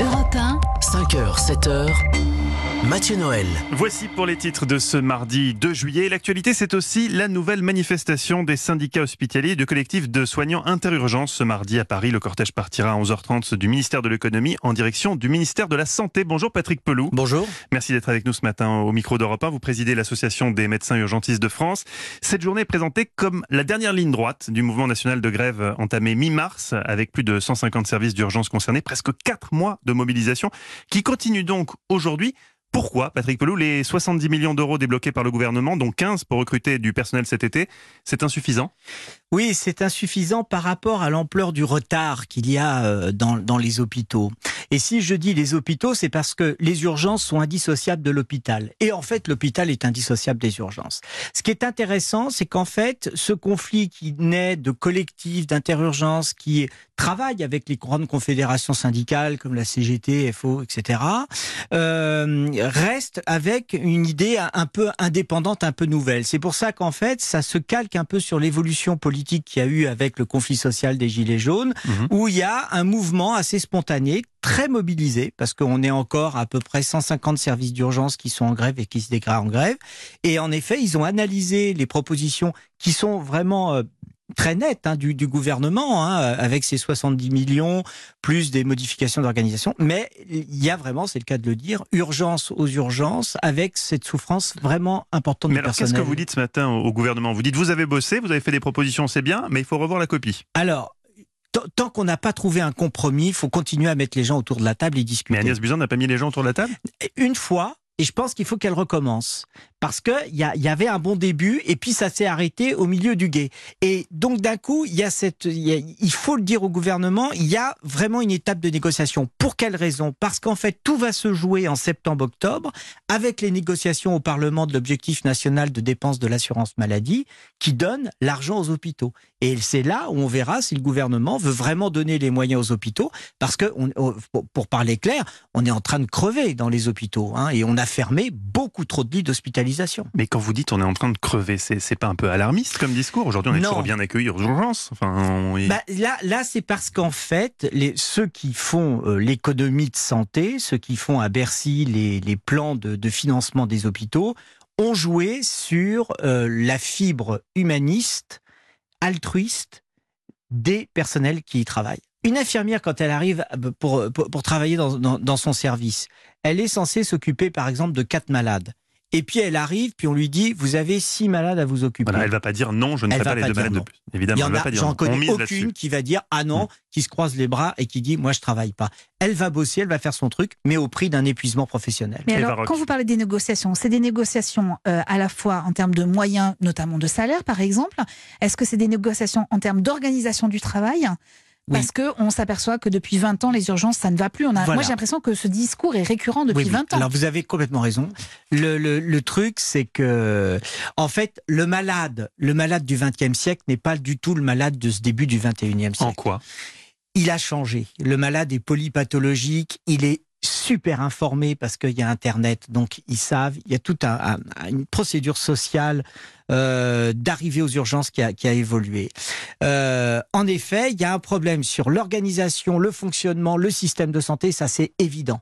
Europe 1, 5h, 7h. Mathieu Noël. Voici pour les titres de ce mardi 2 juillet. L'actualité, c'est aussi la nouvelle manifestation des syndicats hospitaliers et de collectifs de soignants interurgence. Ce mardi à Paris, le cortège partira à 11h30 du ministère de l'économie en direction du ministère de la Santé. Bonjour Patrick Pelou. Bonjour. Merci d'être avec nous ce matin au micro d'Europe 1. Vous présidez l'association des médecins urgentistes de France. Cette journée est présentée comme la dernière ligne droite du mouvement national de grève entamé mi-mars avec plus de 150 services d'urgence concernés, presque 4 mois de mobilisation qui continue donc aujourd'hui pourquoi, Patrick Pelou, les 70 millions d'euros débloqués par le gouvernement, dont 15 pour recruter du personnel cet été, c'est insuffisant? Oui, c'est insuffisant par rapport à l'ampleur du retard qu'il y a euh, dans, les hôpitaux. Et si je dis les hôpitaux, c'est parce que les urgences sont indissociables de l'hôpital. Et en fait, l'hôpital est indissociable des urgences. Ce qui est intéressant, c'est qu'en fait, ce conflit qui naît de collectifs d'interurgence qui travaillent avec les grandes confédérations syndicales comme la CGT, FO, etc., reste avec une idée un peu indépendante, un peu nouvelle. C'est pour ça qu'en fait, ça se calque un peu sur l'évolution politique qu'il y a eu avec le conflit social des Gilets jaunes, Mhm. où il y a un mouvement assez spontané, très mobilisé, parce qu'on est encore à peu près 150 services d'urgence qui sont en grève et qui se dégradent en grève. Et en effet, ils ont analysé les propositions qui sont vraiment euh, très nettes hein, du, du gouvernement, hein, avec ses 70 millions, plus des modifications d'organisation. Mais il y a vraiment, c'est le cas de le dire, urgence aux urgences, avec cette souffrance vraiment importante Mais alors, qu'est-ce que vous dites ce matin au gouvernement? Vous dites, vous avez bossé, vous avez fait des propositions, c'est bien, mais il faut revoir la copie. Alors, tant- tant qu'on n'a pas trouvé un compromis, il faut continuer à mettre les gens autour de la table et discuter. Mais Agnès Buzyn n'a pas mis les gens autour de la table? Une fois, et je pense qu'il faut qu'elle recommence. Parce qu'il y, y avait un bon début, et puis ça s'est arrêté au milieu du guet. Et donc d'un coup, il y a cette, il faut le dire au gouvernement, il y a vraiment une étape de négociation. Pour quelle raison? Parce qu'en fait, tout va se jouer en septembre-octobre, avec les négociations au Parlement de l'objectif national de dépenses de l'assurance maladie, qui donne l'argent aux hôpitaux. Et c'est là où on verra si le gouvernement veut vraiment donner les moyens aux hôpitaux, parce que, on- on- pour, parler clair, on est en train de crever dans les hôpitaux, hein, et on a fermé beaucoup trop de lits d'hospitalisation. Mais quand vous dites on est en train de crever, c'est pas un peu alarmiste comme discours? Aujourd'hui, on est Non. toujours bien accueillis aux urgences. Enfin, on- Bah, là, là c'est parce qu'en fait, les, ceux qui font euh, l'économie de santé, ceux qui font à Bercy les, les plans de, de financement des hôpitaux, ont joué sur euh, la fibre humaniste, altruiste des personnels qui y travaillent. Une infirmière, quand elle arrive euh, pour, pour, travailler dans, dans son service, elle est censée s'occuper, par exemple, de quatre malades. Et puis elle arrive, puis on lui dit, vous avez six malades à vous occuper. voilà, elle va pas dire non, je ne Elle fais pas les deux malades de non. plus. Évidemment, elle va pas dire j'en connais aucune qui va dire ah Mm. non, qui se croise les bras et qui dit moi je travaille pas. Elle va bosser, elle va faire son truc, mais au prix d'un épuisement professionnel. Mais alors, quand vous parlez des négociations, c'est des négociations euh, à la fois en termes de moyens, notamment de salaire, par exemple. Est-ce que c'est des négociations en termes d'organisation du travail Oui. Parce que on s'aperçoit que depuis 20 ans, les urgences, ça ne va plus. On a, Voilà. Moi, j'ai l'impression que ce discours est récurrent depuis Oui, oui. 20 ans. Alors vous avez complètement raison. Le, le, le truc, c'est que, en fait, le malade, le malade du XXe siècle n'est pas du tout le malade de ce début du XXIe En siècle. quoi? Il a changé. Le malade est polypathologique. Il est super informé parce qu'il y a Internet, donc ils savent. Il y a toute un, un- une procédure sociale euh, d'arrivée aux urgences qui a, qui a évolué. Euh, en effet, il y a un problème sur l'organisation, le fonctionnement, le système de santé, ça c'est évident.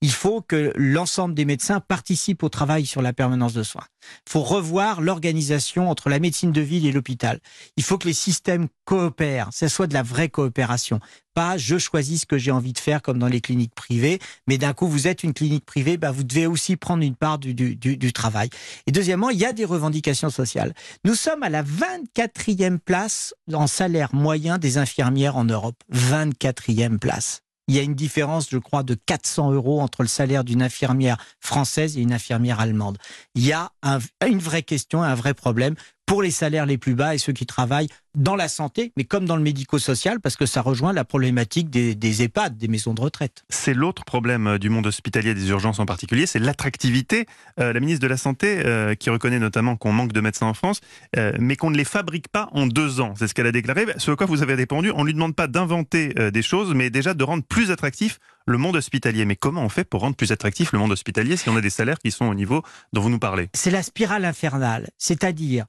Il faut que l'ensemble des médecins participent au travail sur la permanence de soins. Il faut revoir l'organisation entre la médecine de ville et l'hôpital. Il faut que les systèmes coopèrent, que ce soit de la vraie coopération. Pas je choisis ce que j'ai envie de faire comme dans les cliniques privées, mais d'un coup vous êtes une clinique privée, bah, vous devez aussi prendre une part du, du, du, du travail. Et deuxièmement, il y a des revendications sociales. Nous sommes à la 24e place en salaire moyen des infirmières en Europe. 24e place. Il y a une différence, je crois, de 400 euros entre le salaire d'une infirmière française et une infirmière allemande. Il y a un- une vraie question, un vrai problème pour les salaires les plus bas et ceux qui travaillent dans la santé, mais comme dans le médico-social, parce que ça rejoint la problématique des, des EHPAD, des maisons de retraite. C'est l'autre problème euh, du monde hospitalier, des urgences en particulier, c'est l'attractivité. Euh, la ministre de la Santé, euh, qui reconnaît notamment qu'on manque de médecins en France, euh, mais qu'on ne les fabrique pas en deux ans. C'est ce qu'elle a déclaré. Ce à quoi vous avez répondu, on ne lui demande pas d'inventer des choses, mais déjà de rendre plus attractif le monde hospitalier. Mais comment on fait pour rendre plus attractif le monde hospitalier si on a des salaires qui sont au niveau dont vous nous parlez? C'est la spirale infernale, c'est-à-dire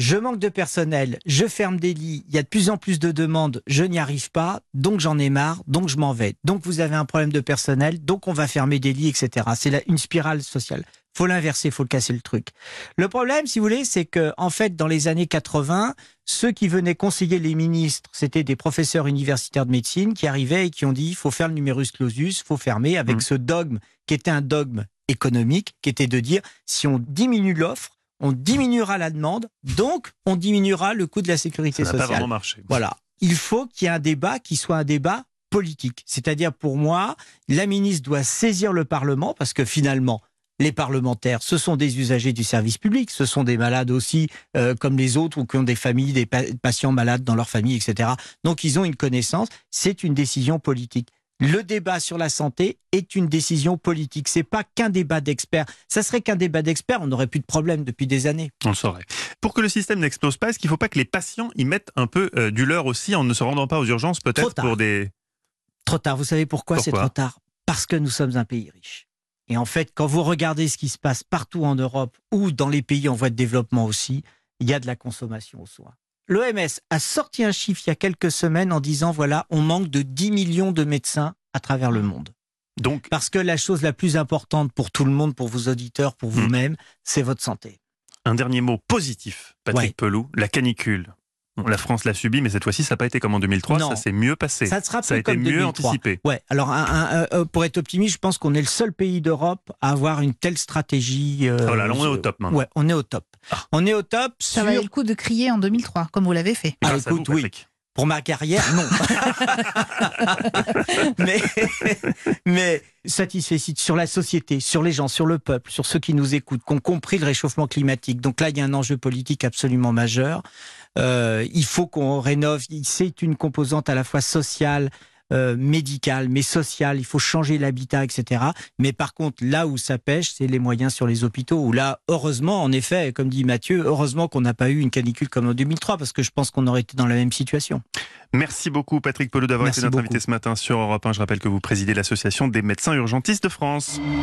je manque de personnel, je ferme des lits, il y a de plus en plus de demandes, je n'y arrive pas, donc j'en ai marre, donc je m'en vais. Donc vous avez un problème de personnel, donc on va fermer des lits, etc. C'est une spirale sociale. Faut l'inverser, faut le casser le truc. Le problème, si vous voulez, c'est que en fait, dans les années 80, ceux qui venaient conseiller les ministres, c'était des professeurs universitaires de médecine qui arrivaient et qui ont dit il faut faire le numerus clausus, faut fermer avec mmh. ce dogme qui était un dogme économique, qui était de dire si on diminue l'offre, on diminuera la demande, donc on diminuera le coût de la sécurité Ça sociale. Pas vraiment marché. Voilà. Il faut qu'il y ait un débat qui soit un débat politique. C'est-à-dire, pour moi, la ministre doit saisir le Parlement parce que finalement, les parlementaires, ce sont des usagers du service public, ce sont des malades aussi, euh, comme les autres, ou qui ont des familles, des patients malades dans leur famille, etc. Donc, ils ont une connaissance. C'est une décision politique. Le débat sur la santé est une décision politique. C'est pas qu'un débat d'experts. Ça serait qu'un débat d'experts, on n'aurait plus de problème depuis des années. On le saurait. Pour que le système n'explose pas, est-ce qu'il ne faut pas que les patients y mettent un peu euh, du leur aussi en ne se rendant pas aux urgences peut-être pour des... Trop tard. Vous savez pourquoi, c'est trop tard? Parce que nous sommes un pays riche. Et en fait, quand vous regardez ce qui se passe partout en Europe ou dans les pays en voie de développement aussi, il y a de la consommation aux soins. L'OMS a sorti un chiffre il y a quelques semaines en disant voilà, on manque de 10 millions de médecins à travers le monde. Donc, Parce que la chose la plus importante pour tout le monde, pour vos auditeurs, pour hmm. vous-même, c'est votre santé. Un dernier mot positif, Patrick Pelou, la canicule. La France l'a subi, mais cette fois-ci, ça n'a pas été comme en 2003. Ça s'est mieux passé. Ça, sera ça a été mieux anticipé. Ouais. Alors, euh, pour être optimiste, je pense qu'on est le seul pays d'Europe à avoir une telle stratégie. Euh, oh là, là, on est au top maintenant. Ouais, on est au top. Ah. On est au top. Ça valait le coup de crier en 2003, comme vous l'avez fait. Ah, écoute, oui. Pour ma carrière, non. mais, mais satisfait sur la société, sur les gens, sur le peuple, sur ceux qui nous écoutent, qui ont compris le réchauffement climatique. Donc là, il y a un enjeu politique absolument majeur. Euh, il faut qu'on rénove. C'est une composante à la fois sociale, euh, médicale, mais sociale. Il faut changer l'habitat, etc. Mais par contre, là où ça pêche, c'est les moyens sur les hôpitaux. Où là, heureusement, en effet, comme dit Mathieu, heureusement qu'on n'a pas eu une canicule comme en 2003, parce que je pense qu'on aurait été dans la même situation. Merci beaucoup, Patrick Pelou, d'avoir été notre invité ce matin sur Europe 1. Je rappelle que vous présidez l'association des médecins urgentistes de France.